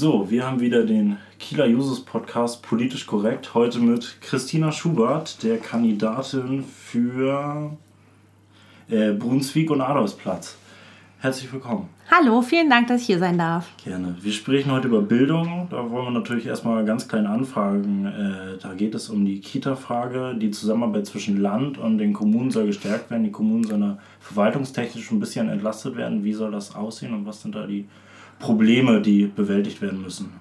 So, wir haben wieder den Kieler Jusos Podcast Politisch Korrekt. Heute mit Christina Schubert, der Kandidatin für äh, Brunswick und Adolfsplatz. Herzlich willkommen. Hallo, vielen Dank, dass ich hier sein darf. Gerne. Wir sprechen heute über Bildung. Da wollen wir natürlich erstmal ganz klein anfragen. Äh, da geht es um die Kita-Frage. Die Zusammenarbeit zwischen Land und den Kommunen soll gestärkt werden. Die Kommunen sollen verwaltungstechnisch ein bisschen entlastet werden. Wie soll das aussehen und was sind da die Probleme, die bewältigt werden müssen?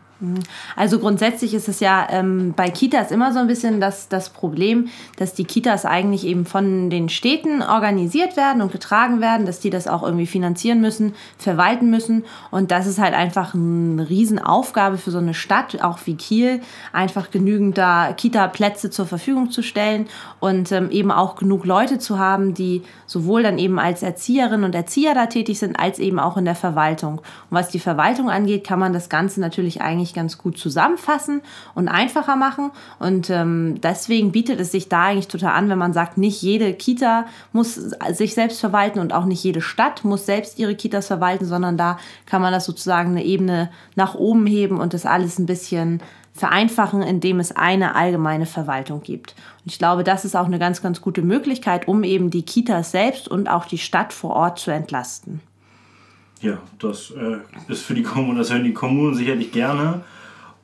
Also grundsätzlich ist es ja ähm, bei Kitas immer so ein bisschen das, das Problem, dass die Kitas eigentlich eben von den Städten organisiert werden und getragen werden, dass die das auch irgendwie finanzieren müssen, verwalten müssen. Und das ist halt einfach eine Riesenaufgabe für so eine Stadt, auch wie Kiel, einfach genügend da Kita-Plätze zur Verfügung zu stellen und ähm, eben auch genug Leute zu haben, die sowohl dann eben als Erzieherinnen und Erzieher da tätig sind, als eben auch in der Verwaltung. Und was die Verwaltung angeht, kann man das Ganze natürlich eigentlich eigentlich ganz gut zusammenfassen und einfacher machen. Und ähm, deswegen bietet es sich da eigentlich total an, wenn man sagt, nicht jede Kita muss sich selbst verwalten und auch nicht jede Stadt muss selbst ihre Kitas verwalten, sondern da kann man das sozusagen eine Ebene nach oben heben und das alles ein bisschen vereinfachen, indem es eine allgemeine Verwaltung gibt. Und ich glaube, das ist auch eine ganz, ganz gute Möglichkeit, um eben die Kitas selbst und auch die Stadt vor Ort zu entlasten. Ja, das äh, ist für die Kommunen, das hören die Kommunen sicherlich gerne.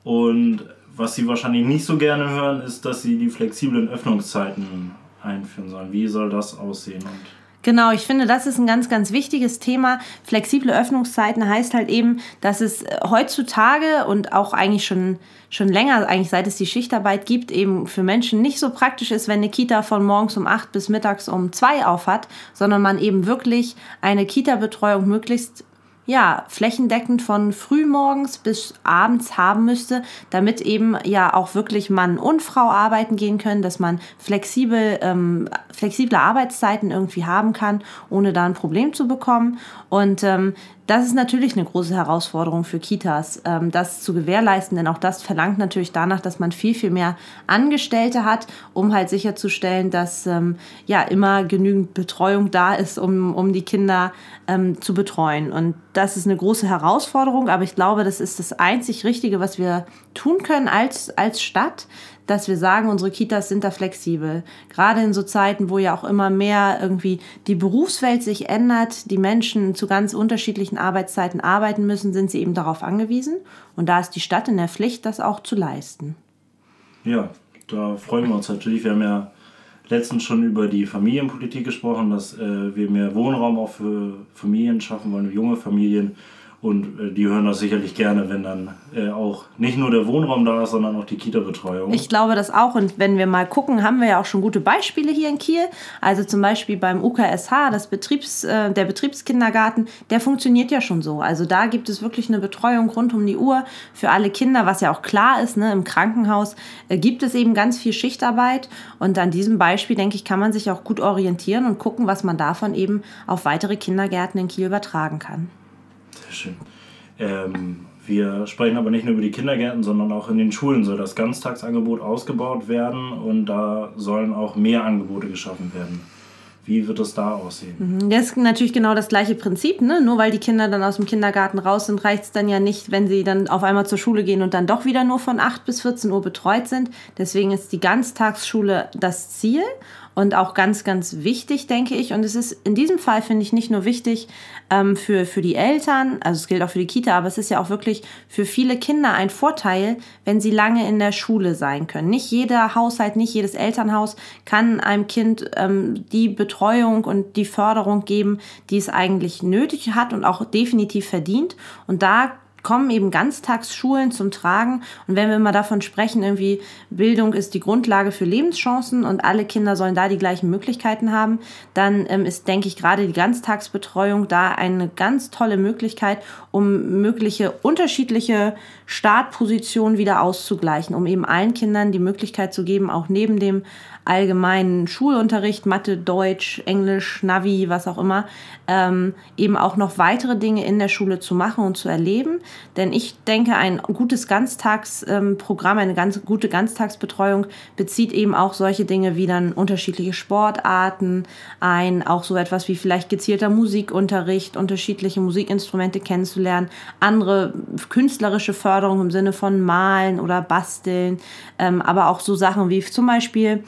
Und was sie wahrscheinlich nicht so gerne hören, ist, dass sie die flexiblen Öffnungszeiten einführen sollen. Wie soll das aussehen? Und Genau, ich finde, das ist ein ganz, ganz wichtiges Thema. Flexible Öffnungszeiten heißt halt eben, dass es heutzutage und auch eigentlich schon, schon länger, eigentlich seit es die Schichtarbeit gibt, eben für Menschen nicht so praktisch ist, wenn eine Kita von morgens um acht bis mittags um zwei auf hat, sondern man eben wirklich eine Kita-Betreuung möglichst ja, flächendeckend von frühmorgens bis abends haben müsste, damit eben ja auch wirklich Mann und Frau arbeiten gehen können, dass man flexibel, ähm, flexible Arbeitszeiten irgendwie haben kann, ohne da ein Problem zu bekommen. Und ähm, das ist natürlich eine große Herausforderung für Kitas, ähm, das zu gewährleisten, denn auch das verlangt natürlich danach, dass man viel, viel mehr Angestellte hat, um halt sicherzustellen, dass ähm, ja immer genügend Betreuung da ist, um, um die Kinder ähm, zu betreuen. Und das ist eine große Herausforderung, aber ich glaube, das ist das einzig Richtige, was wir tun können als, als Stadt, dass wir sagen, unsere Kitas sind da flexibel. Gerade in so Zeiten, wo ja auch immer mehr irgendwie die Berufswelt sich ändert, die Menschen zu ganz unterschiedlichen Arbeitszeiten arbeiten müssen, sind sie eben darauf angewiesen. Und da ist die Stadt in der Pflicht, das auch zu leisten. Ja, da freuen wir uns natürlich. Wir haben ja letztens schon über die Familienpolitik gesprochen, dass äh, wir mehr Wohnraum auch für Familien schaffen wollen, junge Familien. Und äh, die hören das sicherlich gerne, wenn dann äh, auch nicht nur der Wohnraum da ist, sondern auch die Kita-Betreuung. Ich glaube das auch. Und wenn wir mal gucken, haben wir ja auch schon gute Beispiele hier in Kiel. Also zum Beispiel beim UKSH, das Betriebs, äh, der Betriebskindergarten, der funktioniert ja schon so. Also da gibt es wirklich eine Betreuung rund um die Uhr für alle Kinder, was ja auch klar ist. Ne? Im Krankenhaus äh, gibt es eben ganz viel Schichtarbeit. Und an diesem Beispiel, denke ich, kann man sich auch gut orientieren und gucken, was man davon eben auf weitere Kindergärten in Kiel übertragen kann. Sehr schön. Ähm, wir sprechen aber nicht nur über die Kindergärten, sondern auch in den Schulen soll das Ganztagsangebot ausgebaut werden und da sollen auch mehr Angebote geschaffen werden. Wie wird es da aussehen? Mhm, das ist natürlich genau das gleiche Prinzip. Ne? Nur weil die Kinder dann aus dem Kindergarten raus sind, reicht es dann ja nicht, wenn sie dann auf einmal zur Schule gehen und dann doch wieder nur von 8 bis 14 Uhr betreut sind. Deswegen ist die Ganztagsschule das Ziel und auch ganz, ganz wichtig, denke ich. Und es ist in diesem Fall, finde ich, nicht nur wichtig ähm, für, für die Eltern, also es gilt auch für die Kita, aber es ist ja auch wirklich für viele Kinder ein Vorteil, wenn sie lange in der Schule sein können. Nicht jeder Haushalt, nicht jedes Elternhaus kann einem Kind ähm, die Betreuung und die Förderung geben, die es eigentlich nötig hat und auch definitiv verdient. Und da kommen eben Ganztagsschulen zum Tragen. Und wenn wir mal davon sprechen, irgendwie Bildung ist die Grundlage für Lebenschancen und alle Kinder sollen da die gleichen Möglichkeiten haben, dann ähm, ist, denke ich, gerade die Ganztagsbetreuung da eine ganz tolle Möglichkeit, um mögliche unterschiedliche Startpositionen wieder auszugleichen, um eben allen Kindern die Möglichkeit zu geben, auch neben dem allgemeinen Schulunterricht, Mathe, Deutsch, Englisch, Navi, was auch immer, ähm, eben auch noch weitere Dinge in der Schule zu machen und zu erleben. Denn ich denke, ein gutes Ganztagsprogramm, eine ganz gute Ganztagsbetreuung bezieht eben auch solche Dinge wie dann unterschiedliche Sportarten ein, auch so etwas wie vielleicht gezielter Musikunterricht, unterschiedliche Musikinstrumente kennenzulernen, andere künstlerische Förderung im Sinne von Malen oder Basteln, ähm, aber auch so Sachen wie zum Beispiel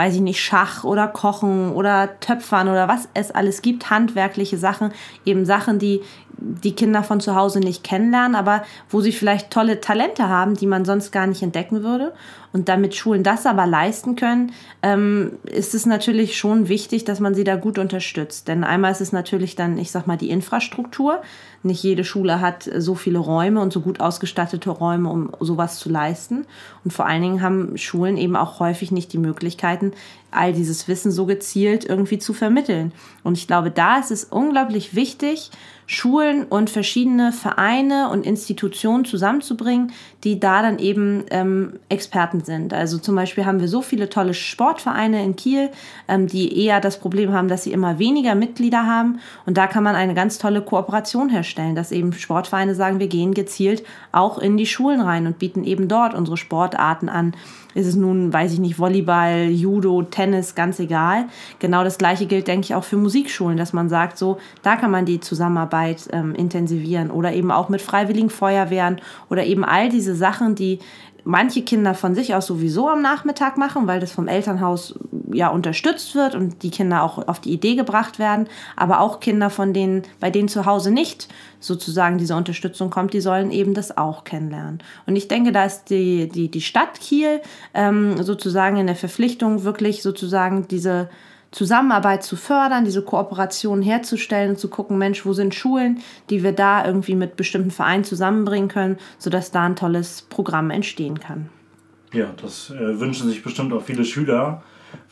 weiß ich nicht, Schach oder Kochen oder Töpfern oder was es alles gibt, handwerkliche Sachen, eben Sachen, die die Kinder von zu Hause nicht kennenlernen, aber wo sie vielleicht tolle Talente haben, die man sonst gar nicht entdecken würde. Und damit Schulen das aber leisten können, ähm, ist es natürlich schon wichtig, dass man sie da gut unterstützt. Denn einmal ist es natürlich dann, ich sag mal, die Infrastruktur. Nicht jede Schule hat so viele Räume und so gut ausgestattete Räume, um sowas zu leisten. Und vor allen Dingen haben Schulen eben auch häufig nicht die Möglichkeiten, all dieses Wissen so gezielt irgendwie zu vermitteln. Und ich glaube, da ist es unglaublich wichtig, Schulen und verschiedene Vereine und Institutionen zusammenzubringen, die da dann eben ähm, Experten sind. Also zum Beispiel haben wir so viele tolle Sportvereine in Kiel, ähm, die eher das Problem haben, dass sie immer weniger Mitglieder haben. Und da kann man eine ganz tolle Kooperation herstellen, dass eben Sportvereine sagen, wir gehen gezielt auch in die Schulen rein und bieten eben dort unsere Sportarten an ist es nun, weiß ich nicht, Volleyball, Judo, Tennis, ganz egal. Genau das Gleiche gilt, denke ich, auch für Musikschulen, dass man sagt, so, da kann man die Zusammenarbeit ähm, intensivieren oder eben auch mit freiwilligen Feuerwehren oder eben all diese Sachen, die manche Kinder von sich aus sowieso am Nachmittag machen, weil das vom Elternhaus ja unterstützt wird und die Kinder auch auf die Idee gebracht werden, aber auch Kinder von denen, bei denen zu Hause nicht sozusagen diese Unterstützung kommt, die sollen eben das auch kennenlernen. Und ich denke, da ist die, die, die Stadt Kiel ähm, sozusagen in der Verpflichtung, wirklich sozusagen diese Zusammenarbeit zu fördern, diese Kooperation herzustellen und zu gucken, Mensch, wo sind Schulen, die wir da irgendwie mit bestimmten Vereinen zusammenbringen können, sodass da ein tolles Programm entstehen kann. Ja, das äh, wünschen sich bestimmt auch viele Schüler.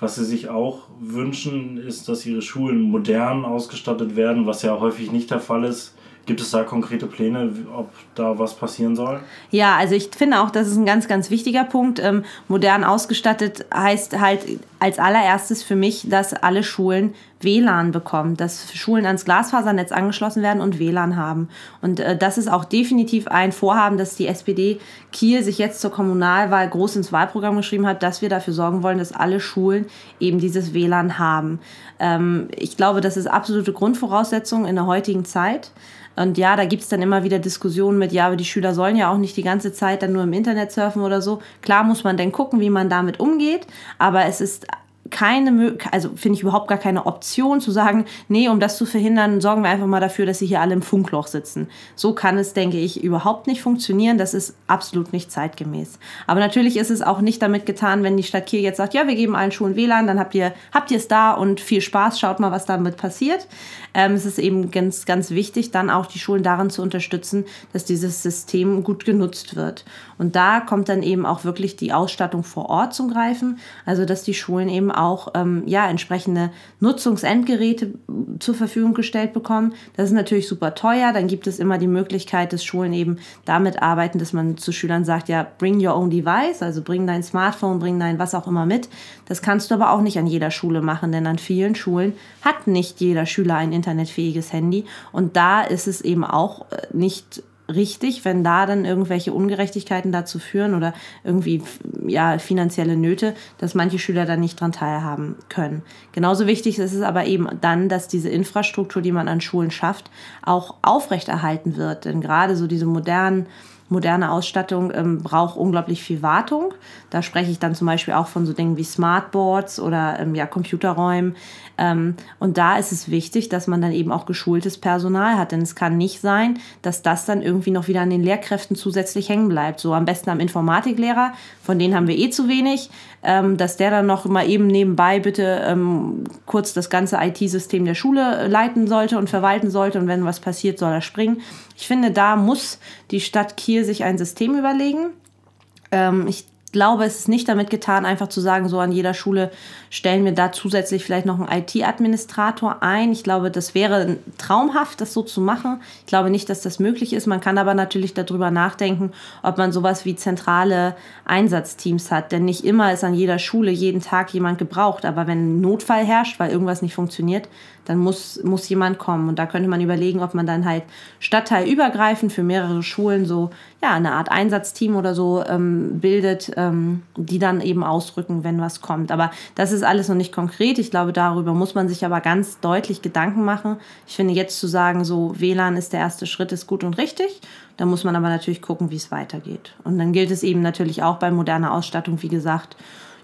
Was sie sich auch wünschen, ist, dass ihre Schulen modern ausgestattet werden, was ja häufig nicht der Fall ist. Gibt es da konkrete Pläne, ob da was passieren soll? Ja, also ich finde auch, das ist ein ganz, ganz wichtiger Punkt. Ähm, modern ausgestattet heißt halt als allererstes für mich, dass alle Schulen WLAN bekommen, dass Schulen ans Glasfasernetz angeschlossen werden und WLAN haben. Und äh, das ist auch definitiv ein Vorhaben, dass die SPD Kiel sich jetzt zur Kommunalwahl groß ins Wahlprogramm geschrieben hat, dass wir dafür sorgen wollen, dass alle Schulen eben dieses WLAN haben. Ähm, ich glaube, das ist absolute Grundvoraussetzung in der heutigen Zeit. Und ja, da gibt es dann immer wieder Diskussionen mit, ja, aber die Schüler sollen ja auch nicht die ganze Zeit dann nur im Internet surfen oder so. Klar muss man dann gucken, wie man damit umgeht, aber es ist keine, also finde ich überhaupt gar keine Option zu sagen, nee, um das zu verhindern, sorgen wir einfach mal dafür, dass sie hier alle im Funkloch sitzen. So kann es, denke ich, überhaupt nicht funktionieren. Das ist absolut nicht zeitgemäß. Aber natürlich ist es auch nicht damit getan, wenn die Stadt Kiel jetzt sagt, ja, wir geben allen Schulen WLAN, dann habt ihr, habt ihr es da und viel Spaß, schaut mal, was damit passiert. Ähm, es ist eben ganz, ganz wichtig, dann auch die Schulen darin zu unterstützen, dass dieses System gut genutzt wird. Und da kommt dann eben auch wirklich die Ausstattung vor Ort zum Greifen, also dass die Schulen eben auch ähm, ja, entsprechende Nutzungsendgeräte zur Verfügung gestellt bekommen. Das ist natürlich super teuer. Dann gibt es immer die Möglichkeit, dass Schulen eben damit arbeiten, dass man zu Schülern sagt, ja, bring your own device, also bring dein Smartphone, bring dein was auch immer mit. Das kannst du aber auch nicht an jeder Schule machen, denn an vielen Schulen hat nicht jeder Schüler ein internetfähiges Handy. Und da ist es eben auch äh, nicht richtig, wenn da dann irgendwelche Ungerechtigkeiten dazu führen oder irgendwie ja, finanzielle Nöte, dass manche Schüler dann nicht dran teilhaben können. Genauso wichtig ist es aber eben dann, dass diese Infrastruktur, die man an Schulen schafft, auch aufrechterhalten wird. Denn gerade so diese modernen moderne Ausstattung ähm, braucht unglaublich viel Wartung. Da spreche ich dann zum Beispiel auch von so Dingen wie Smartboards oder ähm, ja, Computerräumen. Ähm, und da ist es wichtig, dass man dann eben auch geschultes Personal hat. Denn es kann nicht sein, dass das dann irgendwie noch wieder an den Lehrkräften zusätzlich hängen bleibt. So am besten am Informatiklehrer, von denen haben wir eh zu wenig, ähm, dass der dann noch mal eben nebenbei bitte ähm, kurz das ganze IT-System der Schule leiten sollte und verwalten sollte. Und wenn was passiert, soll er springen. Ich finde, da muss die Stadt Kiel sich ein System überlegen. Ähm, ich glaube, es ist nicht damit getan, einfach zu sagen, so an jeder Schule stellen wir da zusätzlich vielleicht noch einen IT-Administrator ein. Ich glaube, das wäre traumhaft, das so zu machen. Ich glaube nicht, dass das möglich ist. Man kann aber natürlich darüber nachdenken, ob man sowas wie zentrale Einsatzteams hat. Denn nicht immer ist an jeder Schule jeden Tag jemand gebraucht. Aber wenn ein Notfall herrscht, weil irgendwas nicht funktioniert, dann muss, muss jemand kommen. Und da könnte man überlegen, ob man dann halt stadtteilübergreifend für mehrere Schulen so ja, eine Art Einsatzteam oder so ähm, bildet, ähm, die dann eben ausrücken, wenn was kommt. Aber das ist alles noch nicht konkret. Ich glaube, darüber muss man sich aber ganz deutlich Gedanken machen. Ich finde, jetzt zu sagen, so WLAN ist der erste Schritt, ist gut und richtig. Da muss man aber natürlich gucken, wie es weitergeht. Und dann gilt es eben natürlich auch bei moderner Ausstattung, wie gesagt,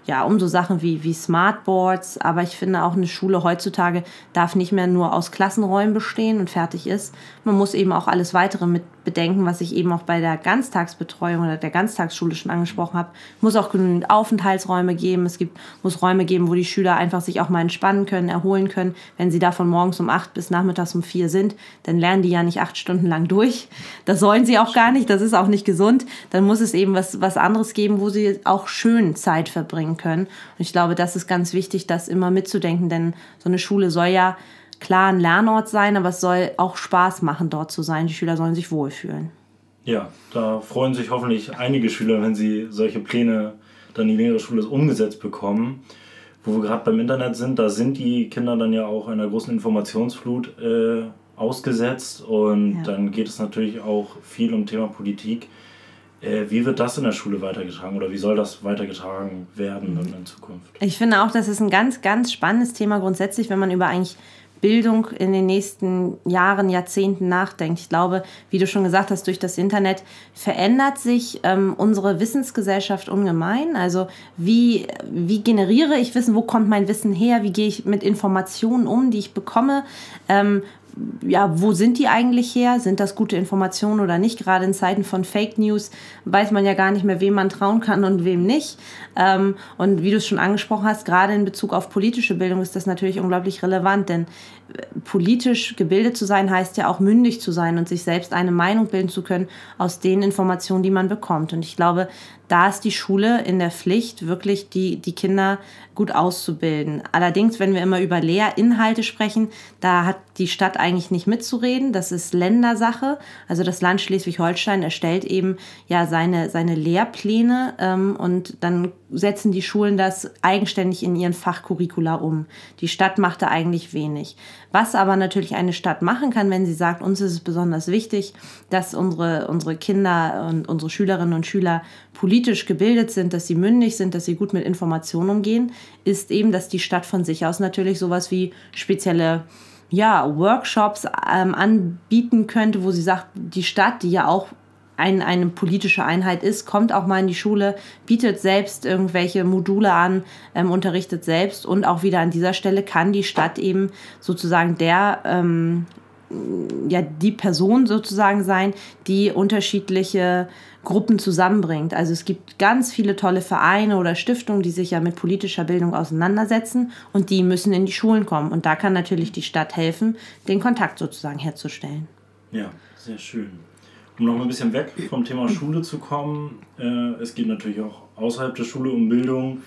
ja, um so Sachen wie, wie Smartboards. Aber ich finde auch eine Schule heutzutage darf nicht mehr nur aus Klassenräumen bestehen und fertig ist. Man muss eben auch alles weitere mit bedenken, was ich eben auch bei der Ganztagsbetreuung oder der Ganztagsschule schon angesprochen habe. Es muss auch genügend Aufenthaltsräume geben. Es gibt, muss Räume geben, wo die Schüler einfach sich auch mal entspannen können, erholen können. Wenn sie da von morgens um acht bis nachmittags um vier sind, dann lernen die ja nicht acht Stunden lang durch. Das sollen sie auch gar nicht. Das ist auch nicht gesund. Dann muss es eben was, was anderes geben, wo sie auch schön Zeit verbringen können. Und ich glaube, das ist ganz wichtig, das immer mitzudenken, denn so eine Schule soll ja klar ein Lernort sein, aber es soll auch Spaß machen, dort zu sein. Die Schüler sollen sich wohlfühlen. Ja, da freuen sich hoffentlich einige Schüler, wenn sie solche Pläne dann in ihrer Schule umgesetzt bekommen. Wo wir gerade beim Internet sind, da sind die Kinder dann ja auch einer großen Informationsflut äh, ausgesetzt und ja. dann geht es natürlich auch viel um Thema Politik. Äh, wie wird das in der Schule weitergetragen oder wie soll das weitergetragen werden in Zukunft? Ich finde auch, das ist ein ganz, ganz spannendes Thema grundsätzlich, wenn man über eigentlich Bildung in den nächsten Jahren, Jahrzehnten nachdenkt. Ich glaube, wie du schon gesagt hast, durch das Internet verändert sich ähm, unsere Wissensgesellschaft ungemein. Also wie, wie generiere ich Wissen, wo kommt mein Wissen her, wie gehe ich mit Informationen um, die ich bekomme, ähm, ja, wo sind die eigentlich her? Sind das gute Informationen oder nicht? Gerade in Zeiten von Fake News weiß man ja gar nicht mehr, wem man trauen kann und wem nicht. Ähm, und wie du es schon angesprochen hast, gerade in Bezug auf politische Bildung ist das natürlich unglaublich relevant, denn äh, politisch gebildet zu sein heißt ja auch mündig zu sein und sich selbst eine Meinung bilden zu können aus den Informationen, die man bekommt. Und ich glaube, da ist die Schule in der Pflicht, wirklich die, die Kinder gut auszubilden. Allerdings, wenn wir immer über Lehrinhalte sprechen, da hat die Stadt eigentlich nicht mitzureden. Das ist Ländersache. Also das Land Schleswig-Holstein erstellt eben ja seine, seine Lehrpläne ähm, und dann setzen die Schulen das eigenständig in ihren Fachcurricula um. Die Stadt macht da eigentlich wenig. Was aber natürlich eine Stadt machen kann, wenn sie sagt, uns ist es besonders wichtig, dass unsere, unsere Kinder und unsere Schülerinnen und Schüler politisch gebildet sind, dass sie mündig sind, dass sie gut mit Informationen umgehen, ist eben, dass die Stadt von sich aus natürlich sowas wie spezielle ja, Workshops ähm, anbieten könnte, wo sie sagt, die Stadt, die ja auch ein, eine politische Einheit ist, kommt auch mal in die Schule, bietet selbst irgendwelche Module an, ähm, unterrichtet selbst und auch wieder an dieser Stelle kann die Stadt eben sozusagen der ähm, ja die Person sozusagen sein, die unterschiedliche Gruppen zusammenbringt. Also es gibt ganz viele tolle Vereine oder Stiftungen, die sich ja mit politischer Bildung auseinandersetzen und die müssen in die Schulen kommen. Und da kann natürlich die Stadt helfen, den Kontakt sozusagen herzustellen. Ja, sehr schön. Um noch ein bisschen weg vom Thema Schule zu kommen, äh, es geht natürlich auch außerhalb der Schule um Bildung.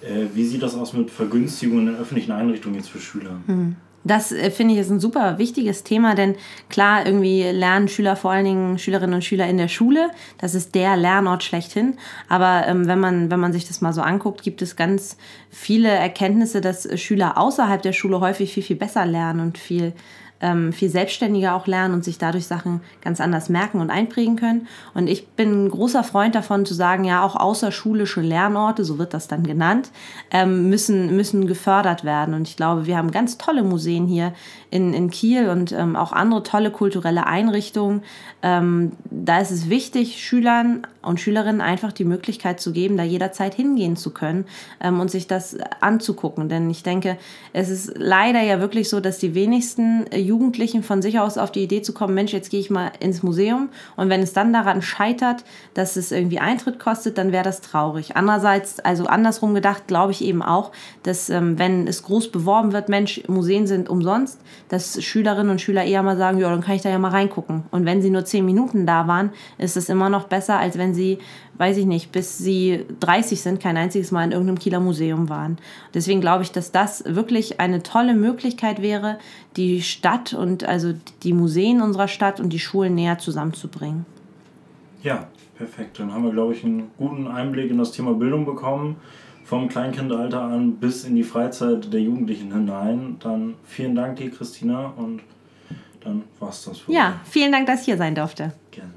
Äh, wie sieht das aus mit Vergünstigungen in öffentlichen Einrichtungen jetzt für Schüler? Mhm. Das äh, finde ich ist ein super wichtiges Thema, denn klar, irgendwie lernen Schüler vor allen Dingen Schülerinnen und Schüler in der Schule. Das ist der Lernort schlechthin. Aber ähm, wenn, man, wenn man sich das mal so anguckt, gibt es ganz viele Erkenntnisse, dass Schüler außerhalb der Schule häufig viel, viel besser lernen und viel ähm, viel selbstständiger auch lernen und sich dadurch Sachen ganz anders merken und einprägen können. Und ich bin ein großer Freund davon zu sagen, ja, auch außerschulische Lernorte, so wird das dann genannt, ähm, müssen, müssen gefördert werden. Und ich glaube, wir haben ganz tolle Museen hier in, in Kiel und ähm, auch andere tolle kulturelle Einrichtungen. Ähm, da ist es wichtig, Schülern und Schülerinnen einfach die Möglichkeit zu geben, da jederzeit hingehen zu können ähm, und sich das anzugucken. Denn ich denke, es ist leider ja wirklich so, dass die wenigsten Jugendlichen von sich aus auf die Idee zu kommen, Mensch, jetzt gehe ich mal ins Museum. Und wenn es dann daran scheitert, dass es irgendwie Eintritt kostet, dann wäre das traurig. Andererseits, also andersrum gedacht, glaube ich eben auch, dass ähm, wenn es groß beworben wird, Mensch, Museen sind umsonst, dass Schülerinnen und Schüler eher mal sagen, ja, dann kann ich da ja mal reingucken. Und wenn sie nur zehn Minuten da waren, ist es immer noch besser, als wenn sie weiß ich nicht, bis sie 30 sind, kein einziges Mal in irgendeinem Kieler Museum waren. Deswegen glaube ich, dass das wirklich eine tolle Möglichkeit wäre, die Stadt und also die Museen unserer Stadt und die Schulen näher zusammenzubringen. Ja, perfekt. Dann haben wir, glaube ich, einen guten Einblick in das Thema Bildung bekommen. Vom Kleinkindalter an bis in die Freizeit der Jugendlichen hinein. Dann vielen Dank dir, Christina, und dann war es das für Ja, vielen Dank, dass ich hier sein durfte. Gerne.